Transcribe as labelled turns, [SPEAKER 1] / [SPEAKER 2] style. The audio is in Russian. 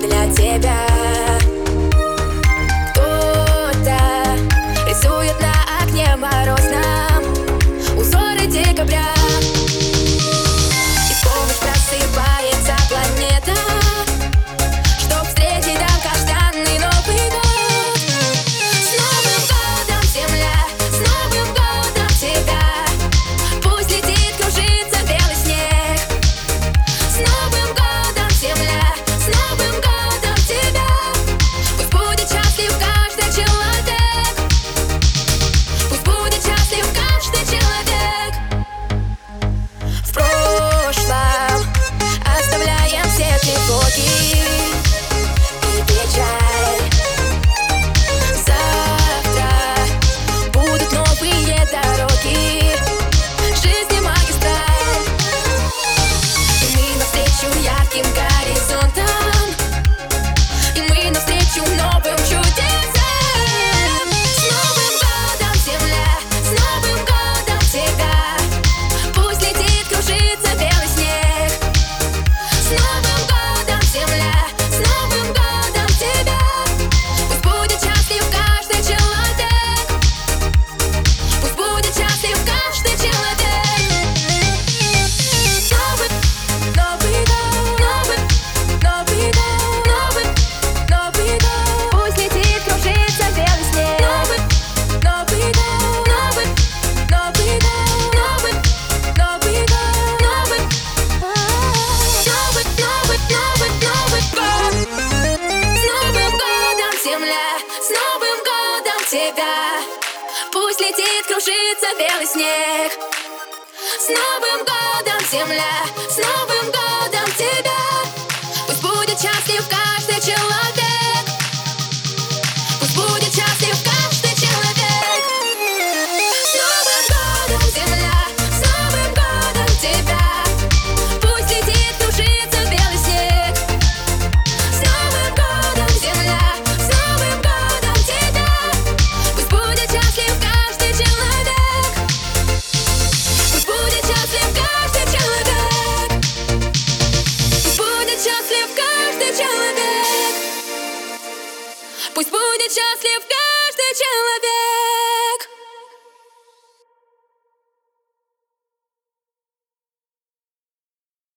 [SPEAKER 1] для тебя. Кто-то рисует на окне мороз. Пусть летит, кружится белый снег С Новым годом, земля! С Новым Пусть будет счастлив каждый.